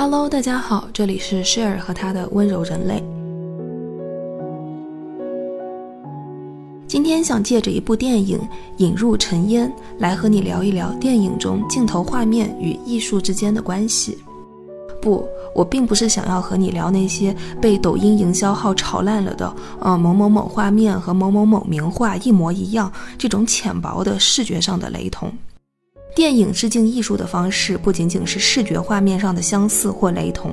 Hello，大家好，这里是 Share 和他的温柔人类。今天想借着一部电影《引入尘烟》来和你聊一聊电影中镜头画面与艺术之间的关系。不，我并不是想要和你聊那些被抖音营销号炒烂了的，呃，某某某画面和某某某名画一模一样这种浅薄的视觉上的雷同。电影致敬艺术的方式不仅仅是视觉画面上的相似或雷同，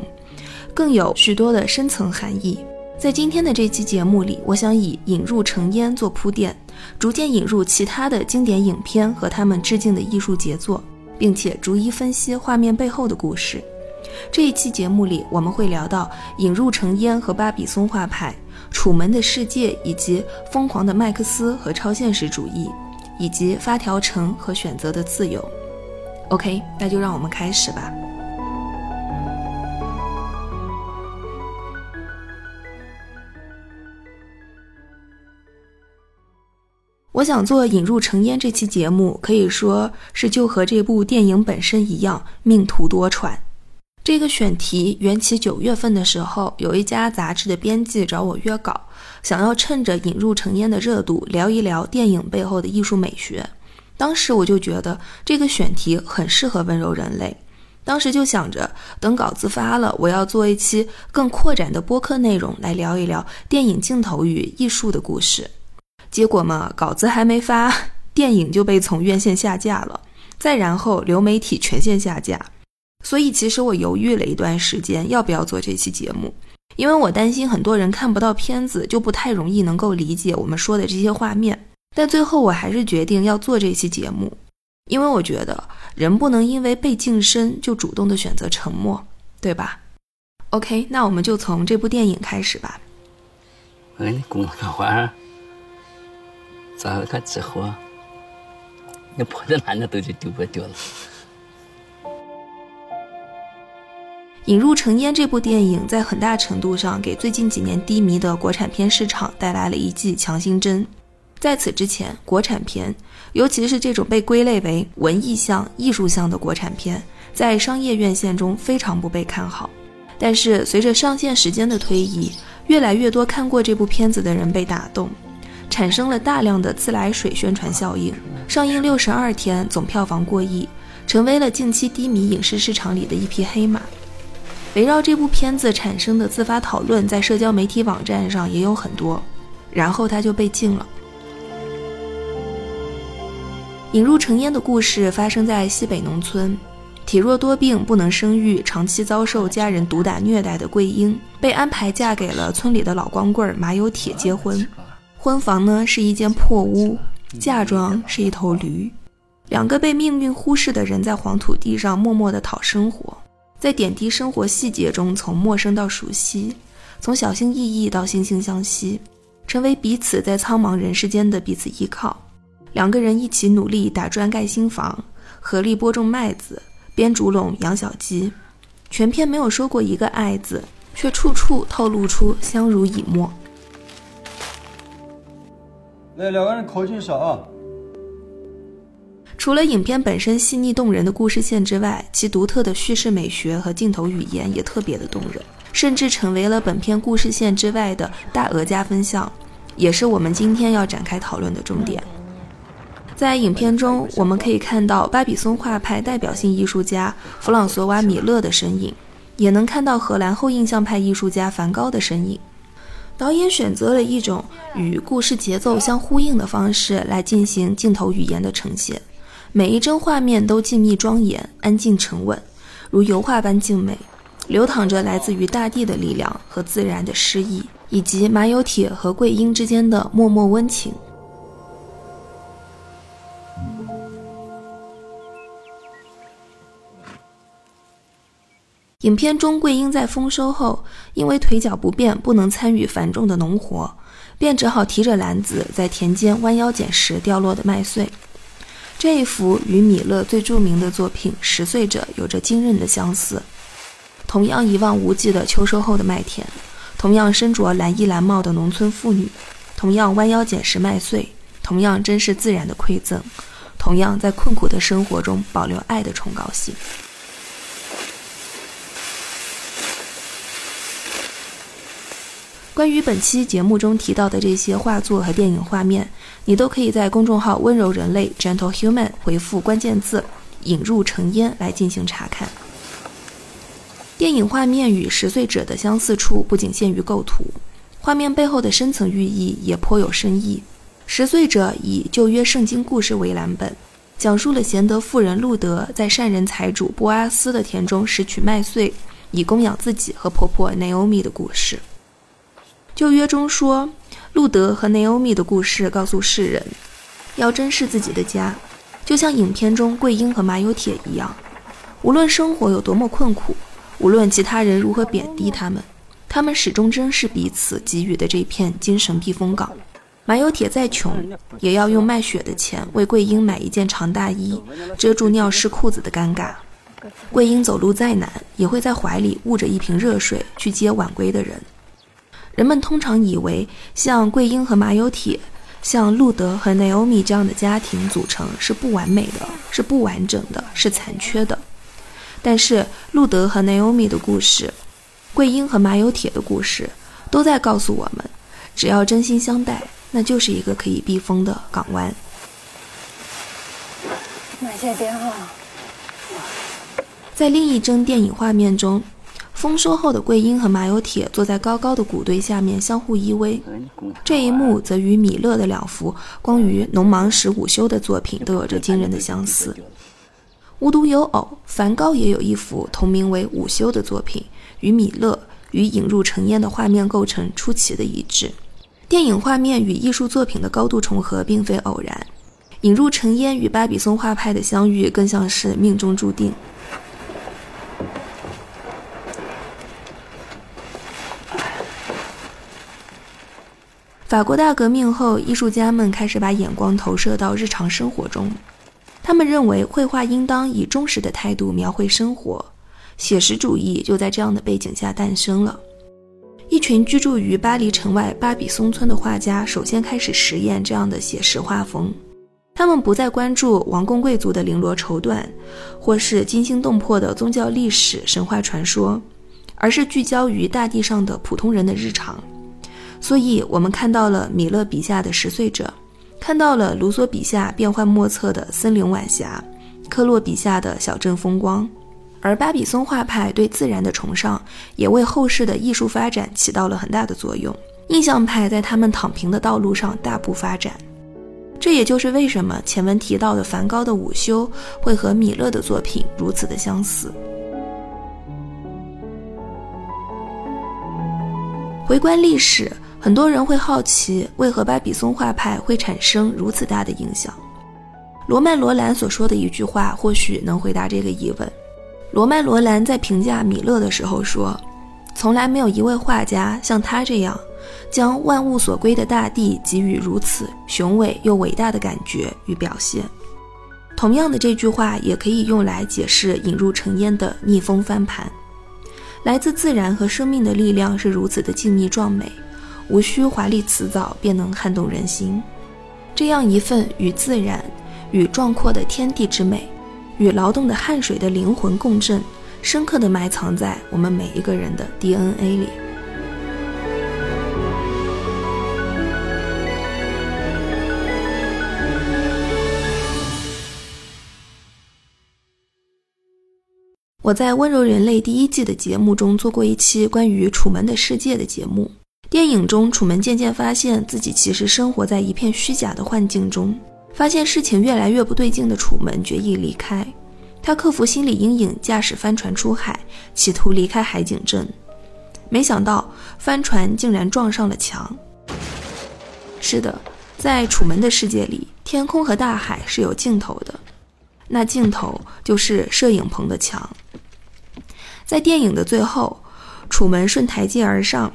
更有许多的深层含义。在今天的这期节目里，我想以引入成烟做铺垫，逐渐引入其他的经典影片和他们致敬的艺术杰作，并且逐一分析画面背后的故事。这一期节目里，我们会聊到引入成烟和巴比松画派、楚门的世界，以及疯狂的麦克斯和超现实主义，以及发条城和选择的自由。OK，那就让我们开始吧。我想做引入成烟这期节目，可以说是就和这部电影本身一样，命途多舛。这个选题缘起九月份的时候，有一家杂志的编辑找我约稿，想要趁着引入尘烟的热度，聊一聊电影背后的艺术美学。当时我就觉得这个选题很适合温柔人类，当时就想着等稿子发了，我要做一期更扩展的播客内容来聊一聊电影镜头与艺术的故事。结果嘛，稿子还没发，电影就被从院线下架了，再然后流媒体全线下架。所以其实我犹豫了一段时间，要不要做这期节目，因为我担心很多人看不到片子，就不太容易能够理解我们说的这些画面。但最后我还是决定要做这期节目，因为我觉得人不能因为被晋升就主动的选择沉默，对吧？OK，那我们就从这部电影开始吧。我跟你讲个话。找个之后，你破的烂的都就丢不掉了。引入成烟这部电影在很大程度上给最近几年低迷的国产片市场带来了一剂强心针。在此之前，国产片，尤其是这种被归类为文艺向、艺术向的国产片，在商业院线中非常不被看好。但是随着上线时间的推移，越来越多看过这部片子的人被打动。产生了大量的自来水宣传效应，上映六十二天总票房过亿，成为了近期低迷影视市场里的一匹黑马。围绕这部片子产生的自发讨论，在社交媒体网站上也有很多，然后它就被禁了。引入尘烟的故事发生在西北农村，体弱多病、不能生育、长期遭受家人毒打虐待的桂英，被安排嫁给了村里的老光棍马有铁结婚。婚房呢是一间破屋，嫁妆是一头驴，两个被命运忽视的人在黄土地上默默的讨生活，在点滴生活细节中从陌生到熟悉，从小心翼翼到惺惺相惜，成为彼此在苍茫人世间的彼此依靠。两个人一起努力打砖盖新房，合力播种麦子，编竹笼养小鸡，全片没有说过一个爱字，却处处透露出相濡以沫。来，两个人靠近一下啊！除了影片本身细腻动人的故事线之外，其独特的叙事美学和镜头语言也特别的动人，甚至成为了本片故事线之外的大额加分项，也是我们今天要展开讨论的重点。在影片中，我们可以看到巴比松画派代表性艺术家弗朗索瓦·米勒的身影，也能看到荷兰后印象派艺术家梵高的身影。导演选择了一种与故事节奏相呼应的方式来进行镜头语言的呈现，每一帧画面都静谧庄严、安静沉稳，如油画般静美，流淌着来自于大地的力量和自然的诗意，以及马有铁和桂英之间的默默温情。影片中，桂英在丰收后，因为腿脚不便，不能参与繁重的农活，便只好提着篮子在田间弯腰捡拾掉落的麦穗。这一幅与米勒最著名的作品拾穗者有着惊人的相似。同样一望无际的秋收后的麦田同样身着蓝衣蓝帽的农村妇女同样弯腰捡拾麦穗同样珍视自然的馈赠同样在困苦的生活中保留爱的崇高性。关于本期节目中提到的这些画作和电影画面你都可以在公众号“温柔人类 ”（Gentle Human） 回复关键字“引入成烟”来进行查看。电影画面与《十岁者》的相似处不仅限于构图，画面背后的深层寓意也颇有深意。《十岁者》以旧约圣经故事为蓝本，讲述了贤德妇人路德在善人财主波阿斯的田中拾取麦穗，以供养自己和婆婆 Naomi 的故事。旧约中说，路德和内欧米的故事告诉世人，要珍视自己的家，就像影片中桂英和马有铁一样。无论生活有多么困苦，无论其他人如何贬低他们，他们始终珍视彼此给予的这片精神避风港。马有铁再穷，也要用卖血的钱为桂英买一件长大衣，遮住尿湿裤子的尴尬。桂英走路再难，也会在怀里捂着一瓶热水去接晚归的人。人们通常以为，像桂英和马有铁，像路德和 Naomi 这样的家庭组成是不完美的，是不完整的，是残缺的。但是，路德和 Naomi 的故事，桂英和马有铁的故事，都在告诉我们：只要真心相待，那就是一个可以避风的港湾。买这电话。在另一帧电影画面中。丰收后的桂英和马有铁坐在高高的谷堆下面相互依偎，这一幕则与米勒的两幅关于农忙时午休的作品都有着惊人的相似。无独有偶，梵高也有一幅同名为《午休》的作品，与米勒与引入尘烟的画面构成出奇的一致。电影画面与艺术作品的高度重合并非偶然，引入尘烟与巴比松画派的相遇更像是命中注定。法国大革命后，艺术家们开始把眼光投射到日常生活中。他们认为，绘画应当以忠实的态度描绘生活，写实主义就在这样的背景下诞生了。一群居住于巴黎城外巴比松村的画家，首先开始实验这样的写实画风。他们不再关注王公贵族的绫罗绸缎，或是惊心动魄的宗教历史、神话传说，而是聚焦于大地上的普通人的日常。所以，我们看到了米勒笔下的十岁者，看到了卢梭笔下变幻莫测的森林晚霞，科洛笔下的小镇风光，而巴比松画派对自然的崇尚，也为后世的艺术发展起到了很大的作用。印象派在他们躺平的道路上大步发展，这也就是为什么前文提到的梵高的午休会和米勒的作品如此的相似。回观历史。很多人会好奇，为何巴比松画派会产生如此大的影响？罗曼·罗兰所说的一句话或许能回答这个疑问。罗曼·罗兰在评价米勒的时候说：“从来没有一位画家像他这样，将万物所归的大地给予如此雄伟又伟大的感觉与表现。”同样的，这句话也可以用来解释引入尘烟的逆风翻盘。来自自然和生命的力量是如此的静谧壮美。无需华丽辞藻便能撼动人心，这样一份与自然、与壮阔的天地之美、与劳动的汗水的灵魂共振，深刻地埋藏在我们每一个人的 DNA 里。我在《温柔人类》第一季的节目中做过一期关于《楚门的世界》的节目。电影中，楚门渐渐发现自己其实生活在一片虚假的幻境中。发现事情越来越不对劲的楚门决意离开。他克服心理阴影，驾驶帆船出海，企图离开海景镇。没想到，帆船竟然撞上了墙。是的，在楚门的世界里，天空和大海是有尽头的，那尽头就是摄影棚的墙。在电影的最后，楚门顺台阶而上。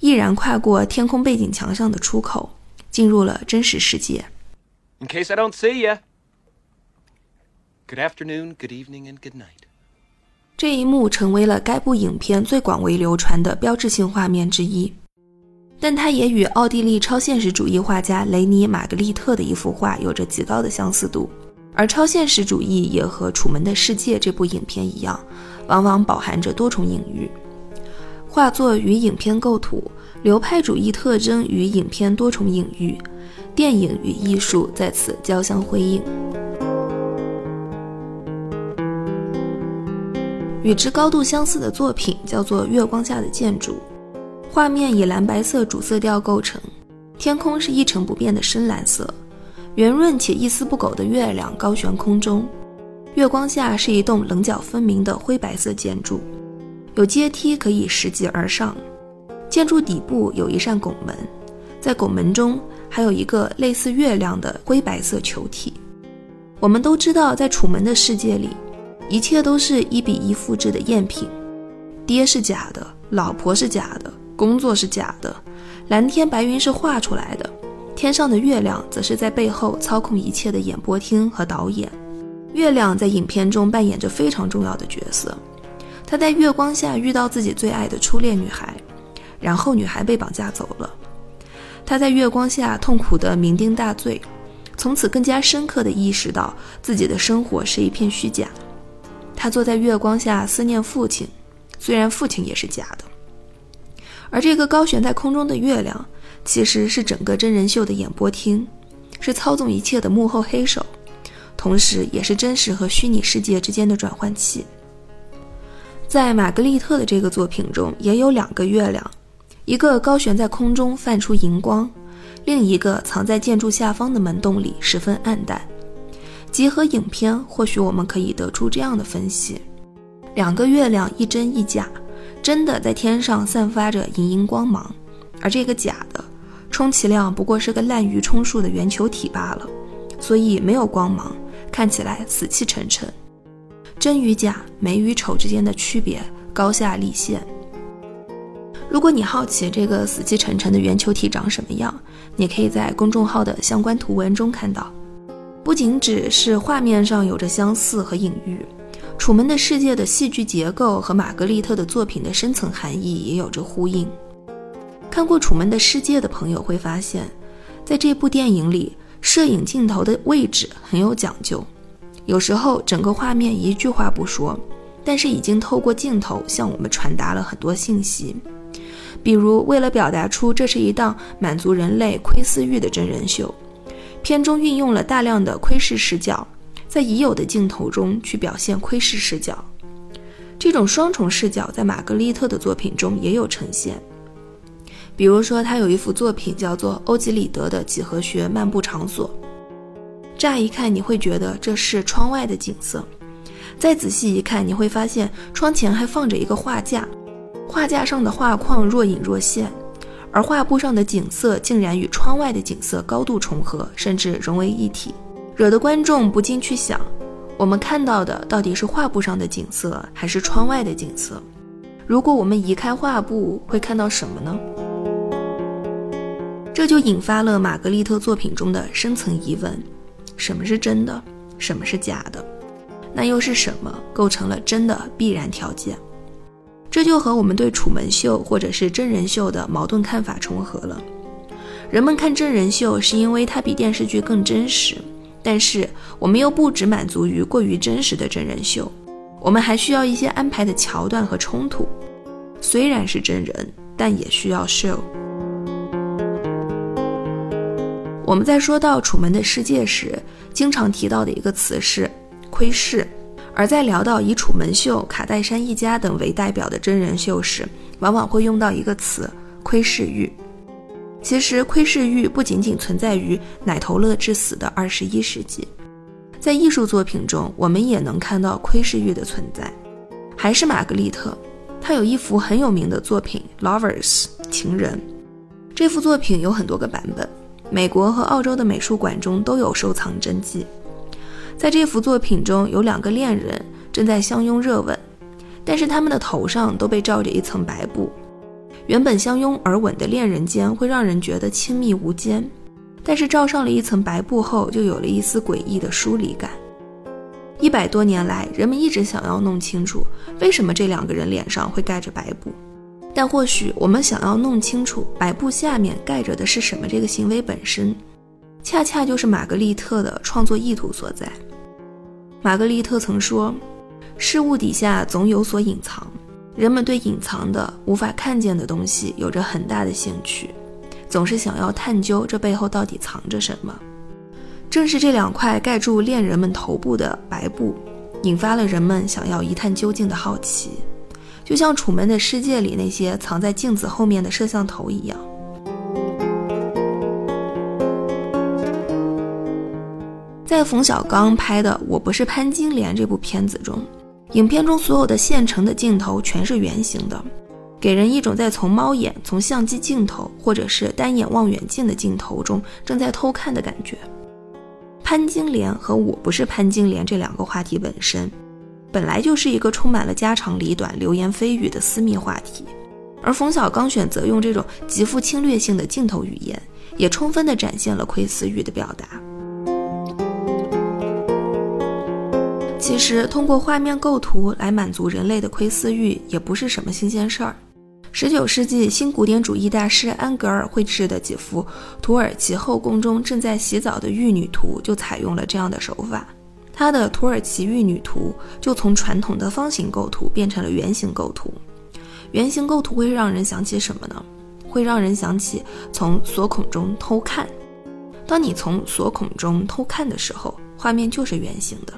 毅然跨过天空背景墙上的出口，进入了真实世界。In case I don't see you, good afternoon, good evening, and good night. 这一幕成为了该部影片最广为流传的标志性画面之一，但它也与奥地利超现实主义画家雷尼·玛格丽特的一幅画有着极高的相似度。而超现实主义也和《楚门的世界》这部影片一样，往往饱含着多重隐喻。画作与影片构图流派主义特征与影片多重隐喻，电影与艺术在此交相辉映。与之高度相似的作品叫做《月光下的建筑》，画面以蓝白色主色调构成，天空是一成不变的深蓝色，圆润且一丝不苟的月亮高悬空中，月光下是一栋棱角分明的灰白色建筑，有阶梯可以拾级而上。建筑底部有一扇拱门，在拱门中还有一个类似月亮的灰白色球体。我们都知道，在楚门的世界里，一切都是一比一复制的赝品。爹是假的，老婆是假的，工作是假的，蓝天白云是画出来的，天上的月亮则是在背后操控一切的演播厅和导演。月亮在影片中扮演着非常重要的角色，他在月光下遇到自己最爱的初恋女孩。然后女孩被绑架走了，他在月光下痛苦的酩酊大醉，从此更加深刻的意识到自己的生活是一片虚假。他坐在月光下思念父亲，虽然父亲也是假的。而这个高悬在空中的月亮，其实是整个真人秀的演播厅，是操纵一切的幕后黑手，同时也是真实和虚拟世界之间的转换器。在玛格丽特的这个作品中，也有两个月亮。一个高悬在空中泛出荧光，另一个藏在建筑下方的门洞里十分暗淡。结合影片，或许我们可以得出这样的分析：两个月亮一真一假，真的在天上散发着莹莹光芒，而这个假的，充其量不过是个滥竽充数的圆球体罢了，所以没有光芒，看起来死气沉沉。真与假、美与丑之间的区别，高下立现。如果你好奇这个死气沉沉的圆球体长什么样，你可以在公众号的相关图文中看到。不仅只是画面上有着相似和隐喻，《楚门的世界》的戏剧结构和玛格丽特的作品的深层含义也有着呼应。看过《楚门的世界》的朋友会发现，在这部电影里，摄影镜头的位置很有讲究，有时候整个画面一句话不说，但是已经透过镜头向我们传达了很多信息。比如，为了表达出这是一档满足人类窥私欲的真人秀，片中运用了大量的窥视视角，在已有的镜头中去表现窥视视角。这种双重视角在玛格丽特的作品中也有呈现。比如说，他有一幅作品叫做《欧几里得的几何学漫步场所》，乍一看你会觉得这是窗外的景色，再仔细一看，你会发现窗前还放着一个画架。画架上的画框若隐若现，而画布上的景色竟然与窗外的景色高度重合，甚至融为一体，惹得观众不禁去想：我们看到的到底是画布上的景色，还是窗外的景色？如果我们移开画布，会看到什么呢？这就引发了玛格丽特作品中的深层疑问：什么是真的？什么是假的？那又是什么构成了真的必然条件？这就和我们对楚门秀或者是真人秀的矛盾看法重合了。人们看真人秀是因为它比电视剧更真实，但是我们又不只满足于过于真实的真人秀，我们还需要一些安排的桥段和冲突。虽然是真人，但也需要 show。我们在说到《楚门的世界》时，经常提到的一个词是“窥视”。而在聊到以楚门秀、卡戴珊一家等为代表的真人秀时，往往会用到一个词“窥视欲”。其实，窥视欲不仅仅存在于奶头乐致死的二十一世纪，在艺术作品中，我们也能看到窥视欲的存在。还是玛格丽特，她有一幅很有名的作品《Lovers》情人。这幅作品有很多个版本，美国和澳洲的美术馆中都有收藏真迹。在这幅作品中，有两个恋人正在相拥热吻，但是他们的头上都被罩着一层白布。原本相拥而吻的恋人间会让人觉得亲密无间，但是罩上了一层白布后，就有了一丝诡异的疏离感。一百多年来，人们一直想要弄清楚为什么这两个人脸上会盖着白布，但或许我们想要弄清楚白布下面盖着的是什么这个行为本身，恰恰就是玛格丽特的创作意图所在。玛格丽特曾说：“事物底下总有所隐藏，人们对隐藏的、无法看见的东西有着很大的兴趣，总是想要探究这背后到底藏着什么。正是这两块盖住恋人们头部的白布，引发了人们想要一探究竟的好奇，就像《楚门的世界》里那些藏在镜子后面的摄像头一样。在冯小刚拍的《我不是潘金莲》这部片子中，影片中所有的现成的镜头全是圆形的，给人一种在从猫眼、从相机镜头或者是单眼望远镜的镜头中正在偷看的感觉。潘金莲和我不是潘金莲这两个话题本身，本来就是一个充满了家长里短、流言蜚语的私密话题，而冯小刚选择用这种极富侵略性的镜头语言，也充分地展现了窥私欲的表达。其实，通过画面构图来满足人类的窥私欲，也不是什么新鲜事儿。十九世纪新古典主义大师安格尔绘制的几幅土耳其后宫中正在洗澡的玉女图，就采用了这样的手法。他的土耳其玉女图就从传统的方形构图变成了圆形构图。圆形构图会让人想起什么呢？会让人想起从锁孔中偷看。当你从锁孔中偷看的时候，画面就是圆形的。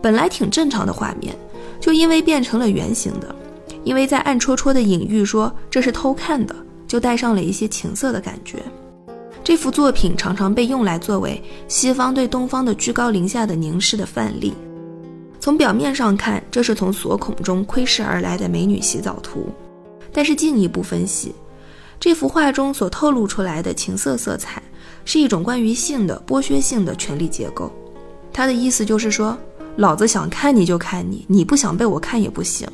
本来挺正常的画面，就因为变成了圆形的，因为在暗戳戳的隐喻说这是偷看的，就带上了一些情色的感觉。这幅作品常常被用来作为西方对东方的居高临下的凝视的范例。从表面上看，这是从锁孔中窥视而来的美女洗澡图，但是进一步分析，这幅画中所透露出来的情色色彩，是一种关于性的剥削性的权力结构。他的意思就是说。老子想看你就看你，你不想被我看也不行。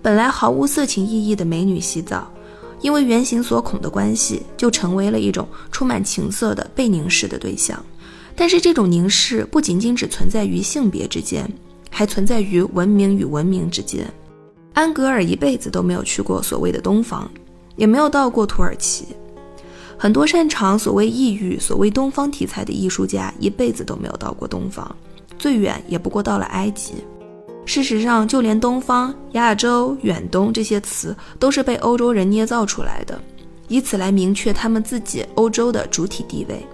本来毫无色情意义的美女洗澡，因为圆形锁孔的关系，就成为了一种充满情色的被凝视的对象。但是这种凝视不仅仅只存在于性别之间，还存在于文明与文明之间。安格尔一辈子都没有去过所谓的东方，也没有到过土耳其。很多擅长所谓异域、所谓东方题材的艺术家，一辈子都没有到过东方。最远也不过到了埃及。事实上，就连东方、亚洲、远东这些词，都是被欧洲人捏造出来的，以此来明确他们自己欧洲的主体地位。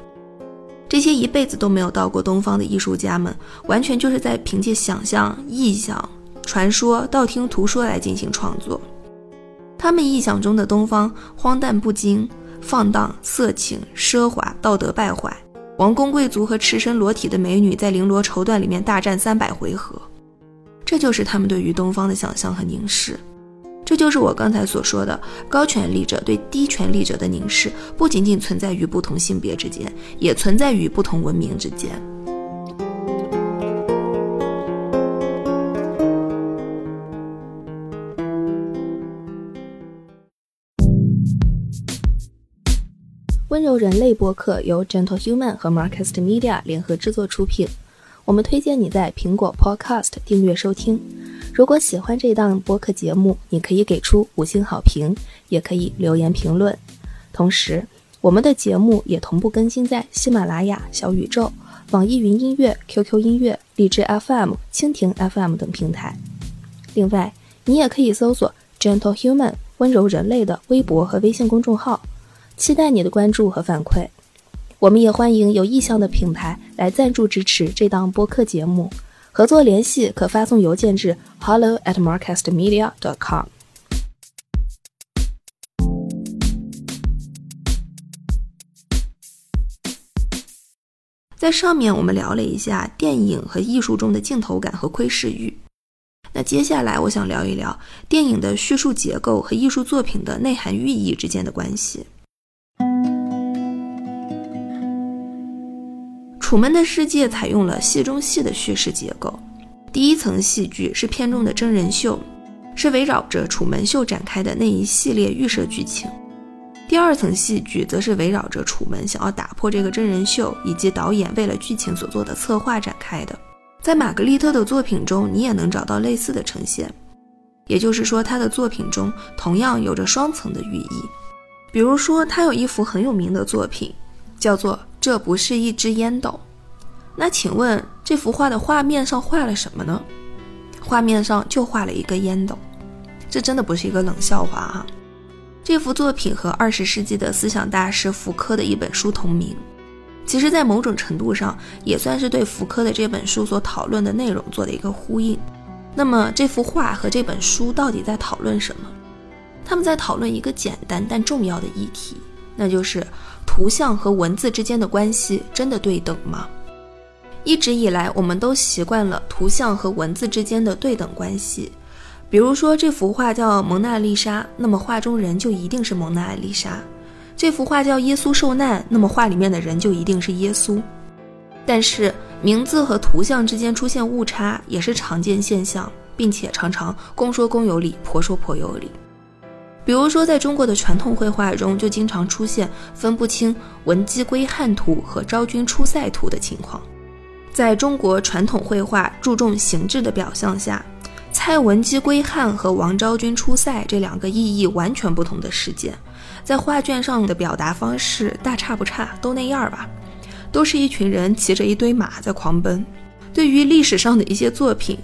这些一辈子都没有到过东方的艺术家们，完全就是在凭借想象、臆想、传说、道听途说来进行创作。他们臆想中的东方，荒诞不经、放荡、色情、奢华、道德败坏。王公贵族和赤身裸体的美女在绫罗绸缎里面大战三百回合，这就是他们对于东方的想象和凝视。这就是我刚才所说的高权力者对低权力者的凝视，不仅仅存在于不同性别之间，也存在于不同文明之间。温柔人类播客由 Gentle Human 和 Marcast Media 联合制作出品。我们推荐你在苹果 Podcast 订阅收听。如果喜欢这档播客节目，你可以给出五星好评，也可以留言评论。同时，我们的节目也同步更新在喜马拉雅、小宇宙、网易云音乐、QQ 音乐、荔枝 FM、蜻蜓 FM 等平台。另外，你也可以搜索 Gentle Human 温柔人类的微博和微信公众号。期待你的关注和反馈，我们也欢迎有意向的品牌来赞助支持这档播客节目。合作联系可发送邮件至 hello at marcastmedia dot com。在上面我们聊了一下电影和艺术中的镜头感和窥视欲，那接下来我想聊一聊电影的叙述结构和艺术作品的内涵寓意之间的关系。《楚门的世界》采用了戏中戏的叙事结构，第一层戏剧是片中的真人秀，是围绕着楚门秀展开的那一系列预设剧情；第二层戏剧则是围绕着楚门想要打破这个真人秀以及导演为了剧情所做的策划展开的。在玛格丽特的作品中，你也能找到类似的呈现，也就是说，他的作品中同样有着双层的寓意。比如说，他有一幅很有名的作品，叫做。这不是一只烟斗，那请问这幅画的画面上画了什么呢？画面上就画了一个烟斗。这真的不是一个冷笑话哈。这幅作品和二十世纪的思想大师福柯的一本书同名，其实，在某种程度上也算是对福柯的这本书所讨论的内容做的一个呼应。那么，这幅画和这本书到底在讨论什么？他们在讨论一个简单但重要的议题，那就是图像和文字之间的关系真的对等吗？一直以来，我们都习惯了图像和文字之间的对等关系。比如说，这幅画叫《蒙娜丽莎》，那么画中人就一定是蒙娜丽莎；这幅画叫《耶稣受难》，那么画里面的人就一定是耶稣。但是，名字和图像之间出现误差也是常见现象，并且常常公说公有理，婆说婆有理。比如说，在中国的传统绘画中，就经常出现分不清文姬归汉图和昭君出塞图的情况。在中国传统绘画注重形制的表象下。蔡文姬归汉和王昭君出塞这两个意义完全不同的事件，在画卷上的表达方式大差不差，都那样吧，都是一群人骑着一堆马在狂奔。对于历史上的一些作品，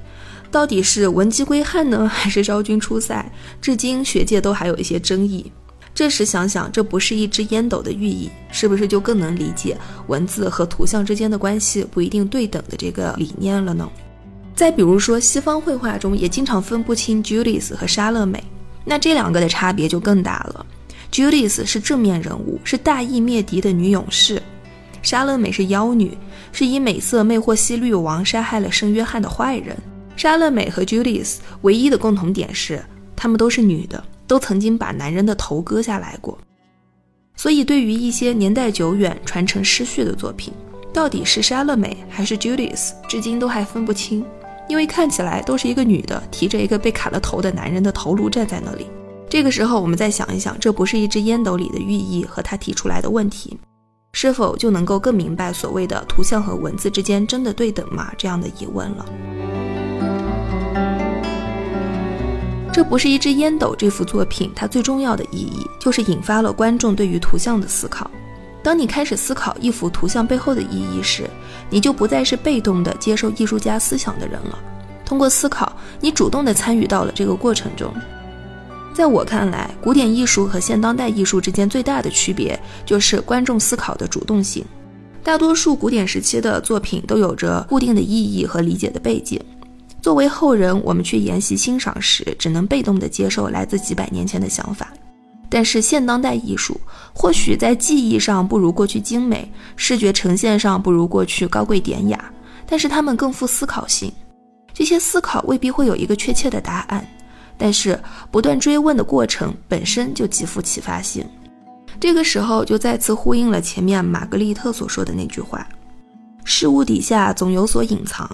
到底是文姬归汉呢，还是昭君出塞，至今学界都还有一些争议。这时想想，这不是一只烟斗的寓意，是不是就更能理解文字和图像之间的关系不一定对等的这个理念了呢？再比如说，西方绘画中也经常分不清 Judith 和莎乐美，那这两个的差别就更大了。Judith 是正面人物，是大义灭敌的女勇士；莎乐美是妖女，是以美色魅惑西律王，杀害了圣约翰的坏人。莎乐美和 Judith 唯一的共同点是，她们都是女的，都曾经把男人的头割下来过。所以，对于一些年代久远、传承失序的作品，到底是莎乐美还是 Judith，至今都还分不清。因为看起来都是一个女的提着一个被砍了头的男人的头颅站在那里。这个时候，我们再想一想，这不是一只烟斗里的寓意和他提出来的问题，是否就能够更明白所谓的图像和文字之间真的对等吗？这样的疑问了。这不是一只烟斗这幅作品，它最重要的意义就是引发了观众对于图像的思考。当你开始思考一幅图像背后的意义时，你就不再是被动的接受艺术家思想的人了。通过思考，你主动的参与到了这个过程中。在我看来，古典艺术和现当代艺术之间最大的区别就是观众思考的主动性。大多数古典时期的作品都有着固定的意义和理解的背景，作为后人，我们去研习欣赏时，只能被动的接受来自几百年前的想法。但是现当代艺术或许在技艺上不如过去精美，视觉呈现上不如过去高贵典雅，但是他们更富思考性。这些思考未必会有一个确切的答案，但是不断追问的过程本身就极富启发性。这个时候就再次呼应了前面玛格丽特所说的那句话：事物底下总有所隐藏，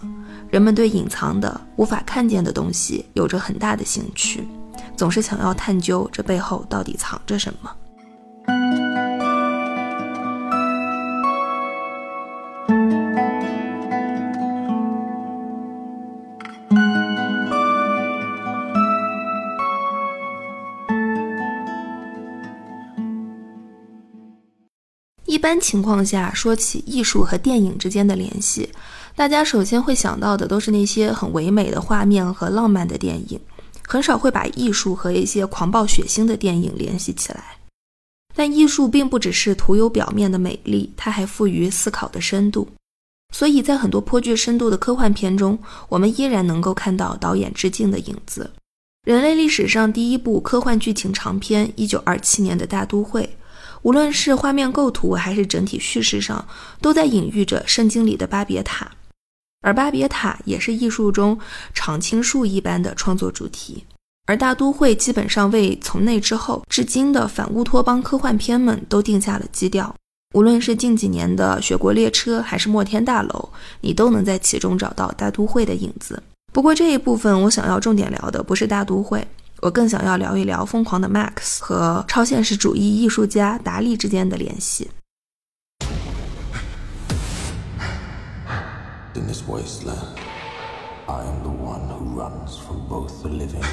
人们对隐藏的、无法看见的东西有着很大的兴趣。总是想要探究这背后到底藏着什么。一般情况下，说起艺术和电影之间的联系，大家首先会想到的都是那些很唯美的画面和浪漫的电影。很少会把艺术和一些狂暴血腥的电影联系起来，但艺术并不只是徒有表面的美丽，它还赋予思考的深度。所以在很多颇具深度的科幻片中，我们依然能够看到导演致敬的影子。人类历史上第一部科幻剧情长片，一九二七年的大都会，无论是画面构图还是整体叙事上，都在隐喻着圣经里的巴别塔。而巴别塔也是艺术中常青树一般的创作主题，而大都会基本上为从那之后至今的反乌托邦科幻片们都定下了基调。无论是近几年的《雪国列车》还是《摩天大楼》，你都能在其中找到大都会的影子。不过这一部分我想要重点聊的不是大都会，我更想要聊一聊疯狂的 Max 和超现实主义艺术家达利之间的联系。in this wasteland, I am the one who runs from both the living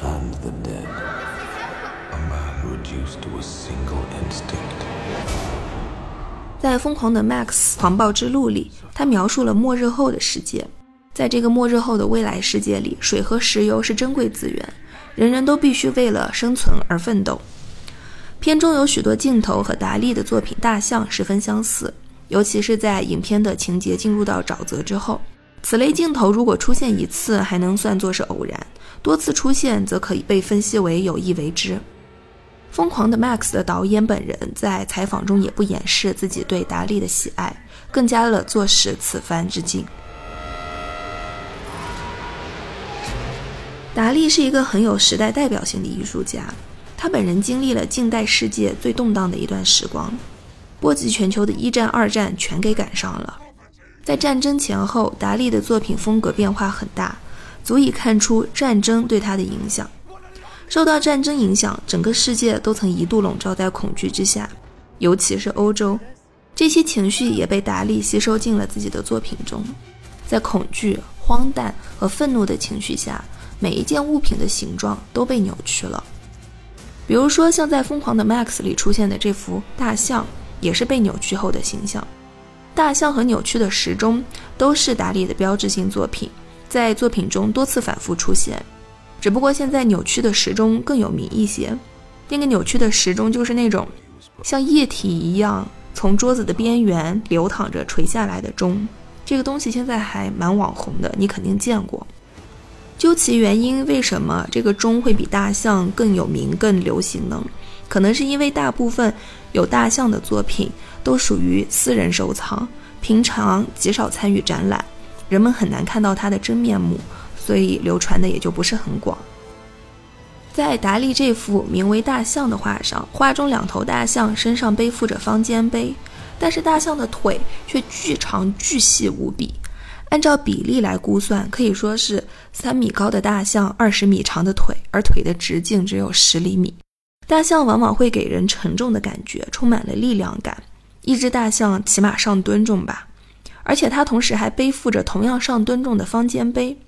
and the dead. A man reduced to a single instinct. 在《疯狂的 Max 狂暴之路》里，他描述了末日后的世界。在这个末日后的未来世界里，水和石油是珍贵资源，人人都必须为了生存而奋斗。片中有许多镜头和达利的作品《大象》十分相似，尤其是在影片的情节进入到沼泽之后，此类镜头如果出现一次还能算作是偶然，多次出现则可以被分析为有意为之。《疯狂的 Max》的导演本人在采访中也不掩饰自己对达利的喜爱，更加了坐实此番之境。达利是一个很有时代代表性的艺术家，他本人经历了近代世界最动荡的一段时光，波及全球的一战、二战全给赶上了。在战争前后，达利的作品风格变化很大，足以看出战争对他的影响。受到战争影响，整个世界都曾一度笼罩在恐惧之下，尤其是欧洲，这些情绪也被达利吸收进了自己的作品中。在恐惧、荒诞和愤怒的情绪下。每一件物品的形状都被扭曲了，比如说像在《疯狂的 Max》里出现的这幅大象，也是被扭曲后的形象。大象和扭曲的时钟都是达利的标志性作品，在作品中多次反复出现。只不过现在扭曲的时钟更有名一些，那个扭曲的时钟就是那种像液体一样从桌子的边缘流淌着垂下来的钟，这个东西现在还蛮网红的，你肯定见过。究其原因，为什么这个钟会比大象更有名、更流行呢？可能是因为大部分有大象的作品都属于私人收藏，平常极少参与展览，人们很难看到它的真面目，所以流传的也就不是很广。在达利这幅名为《大象》的画上，画中两头大象身上背负着方尖碑，但是大象的腿却巨长巨细无比。按照比例来估算，可以说是三米高的大象，二十米长的腿，而腿的直径只有十厘米。大象往往会给人沉重的感觉，充满了力量感。一只大象起码上吨重吧，而且它同时还背负着同样上吨重的方尖碑。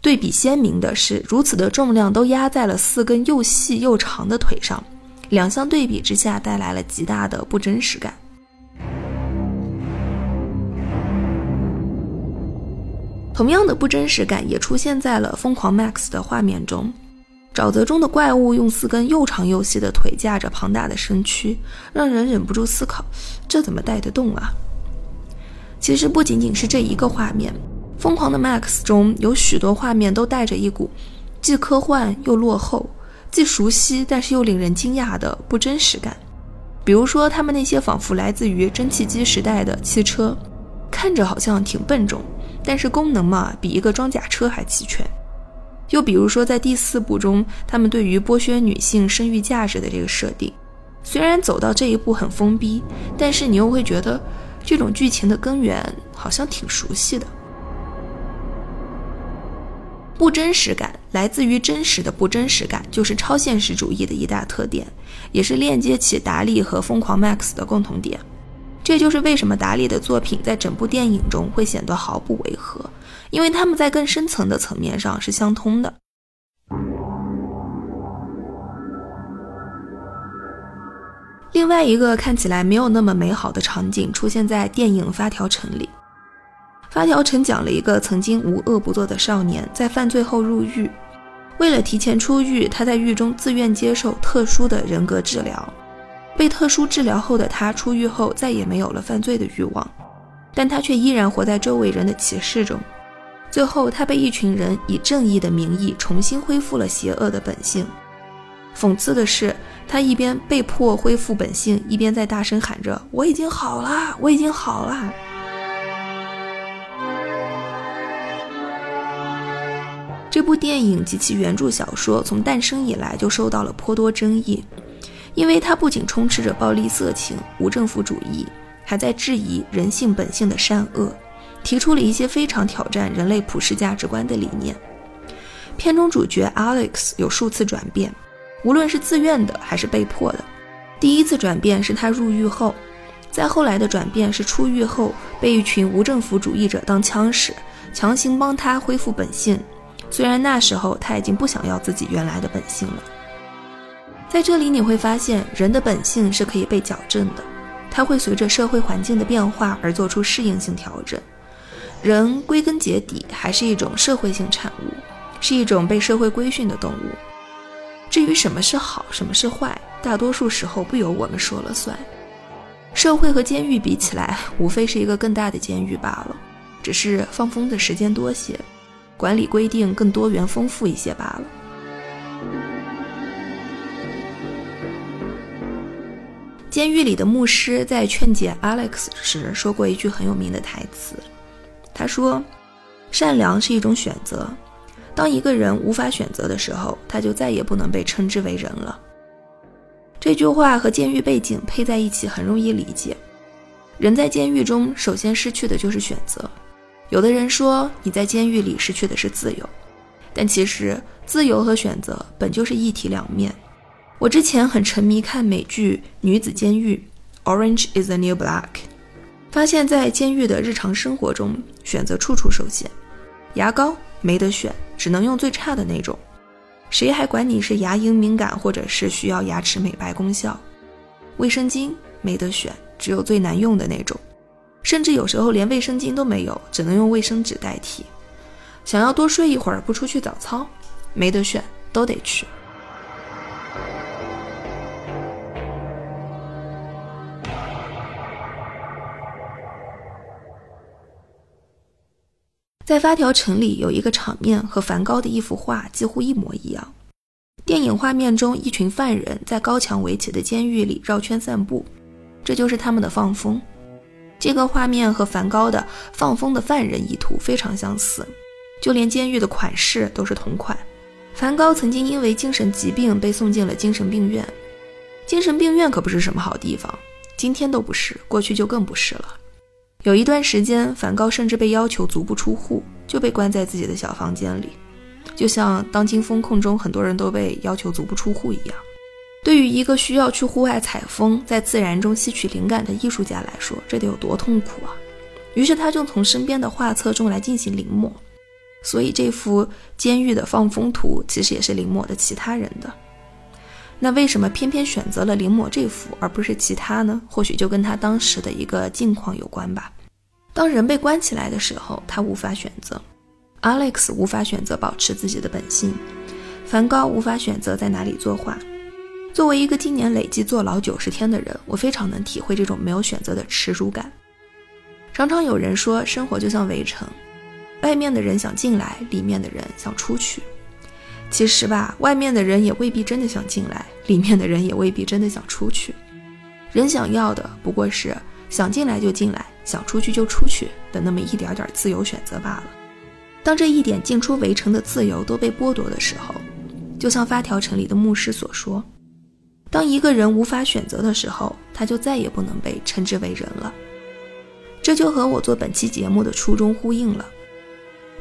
对比鲜明的是，如此的重量都压在了四根又细又长的腿上，两相对比之下，带来了极大的不真实感。同样的不真实感也出现在了《疯狂 Max》的画面中。沼泽中的怪物用四根又长又细的腿架着庞大的身躯，让人忍不住思考：这怎么带得动啊？其实不仅仅是这一个画面，《疯狂的 Max》中有许多画面都带着一股既科幻又落后、既熟悉但是又令人惊讶的不真实感。比如说，他们那些仿佛来自于蒸汽机时代的汽车，看着好像挺笨重。但是功能嘛，比一个装甲车还齐全。又比如说，在第四部中，他们对于剥削女性生育价值的这个设定，虽然走到这一步很封闭，但是你又会觉得这种剧情的根源好像挺熟悉的。不真实感来自于真实的不真实感，就是超现实主义的一大特点，也是链接起达利和疯狂 Max 的共同点。这就是为什么达利的作品在整部电影中会显得毫不违和，因为他们在更深层的层面上是相通的。另外一个看起来没有那么美好的场景出现在电影《发条城》里，《发条城》讲了一个曾经无恶不作的少年在犯罪后入狱，为了提前出狱，他在狱中自愿接受特殊的人格治疗。被特殊治疗后的他出狱后再也没有了犯罪的欲望，但他却依然活在周围人的歧视中。最后，他被一群人以正义的名义重新恢复了邪恶的本性。讽刺的是，他一边被迫恢复本性，一边在大声喊着：“我已经好了，我已经好了。”这部电影及其原著小说从诞生以来就受到了颇多争议。因为它不仅充斥着暴力、色情、无政府主义，还在质疑人性本性的善恶，提出了一些非常挑战人类普世价值观的理念。片中主角 Alex 有数次转变，无论是自愿的还是被迫的。第一次转变是他入狱后，再后来的转变是出狱后被一群无政府主义者当枪使，强行帮他恢复本性。虽然那时候他已经不想要自己原来的本性了。在这里你会发现，人的本性是可以被矫正的，它会随着社会环境的变化而做出适应性调整。人归根结底还是一种社会性产物，是一种被社会规训的动物。至于什么是好，什么是坏，大多数时候不由我们说了算。社会和监狱比起来，无非是一个更大的监狱罢了，只是放风的时间多些，管理规定更多元丰富一些罢了。监狱里的牧师在劝解 Alex 时说过一句很有名的台词，他说：“善良是一种选择，当一个人无法选择的时候，他就再也不能被称之为人了。”这句话和监狱背景配在一起很容易理解。人在监狱中首先失去的就是选择。有的人说你在监狱里失去的是自由，但其实自由和选择本就是一体两面。我之前很沉迷看美剧《女子监狱》（Orange is the New Black），发现，在监狱的日常生活中，选择处处受限。牙膏没得选，只能用最差的那种。谁还管你是牙龈敏感，或者是需要牙齿美白功效？卫生巾没得选，只有最难用的那种。甚至有时候连卫生巾都没有，只能用卫生纸代替。想要多睡一会儿，不出去早操，没得选，都得去。在发条城里有一个场面和梵高的一幅画几乎一模一样。电影画面中，一群犯人在高墙围起的监狱里绕圈散步，这就是他们的放风。这个画面和梵高的《放风的犯人》一图非常相似，就连监狱的款式都是同款。梵高曾经因为精神疾病被送进了精神病院，精神病院可不是什么好地方，今天都不是，过去就更不是了。有一段时间，梵高甚至被要求足不出户，就被关在自己的小房间里，就像当今风控中很多人都被要求足不出户一样。对于一个需要去户外采风，在自然中吸取灵感的艺术家来说，这得有多痛苦啊！于是他就从身边的画册中来进行临摹，所以这幅监狱的放风图其实也是临摹的其他人的。那为什么偏偏选择了临摹这幅而不是其他呢？或许就跟他当时的一个境况有关吧。当人被关起来的时候，他无法选择；Alex 无法选择保持自己的本性；梵高无法选择在哪里作画。作为一个今年累计坐牢九十天的人，我非常能体会这种没有选择的耻辱感。常常有人说，生活就像围城，外面的人想进来，里面的人想出去。其实吧，外面的人也未必真的想进来，里面的人也未必真的想出去。人想要的不过是想进来就进来，想出去就出去的那么一点点自由选择罢了。当这一点进出围城的自由都被剥夺的时候，就像发条城里的牧师所说：“当一个人无法选择的时候，他就再也不能被称之为人了。”这就和我做本期节目的初衷呼应了。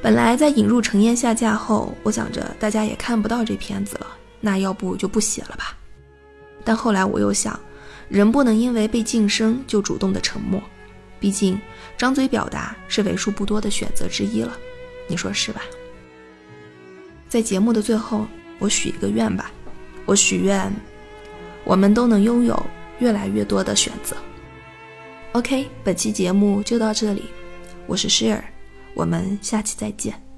本来在《引入成烟》下架后，我想着大家也看不到这片子了，那要不就不写了吧。但后来我又想，人不能因为被晋升就主动的沉默，毕竟张嘴表达是为数不多的选择之一了，你说是吧？在节目的最后，我许一个愿吧，我许愿，我们都能拥有越来越多的选择。OK，本期节目就到这里，我是诗尔。我们下期再见。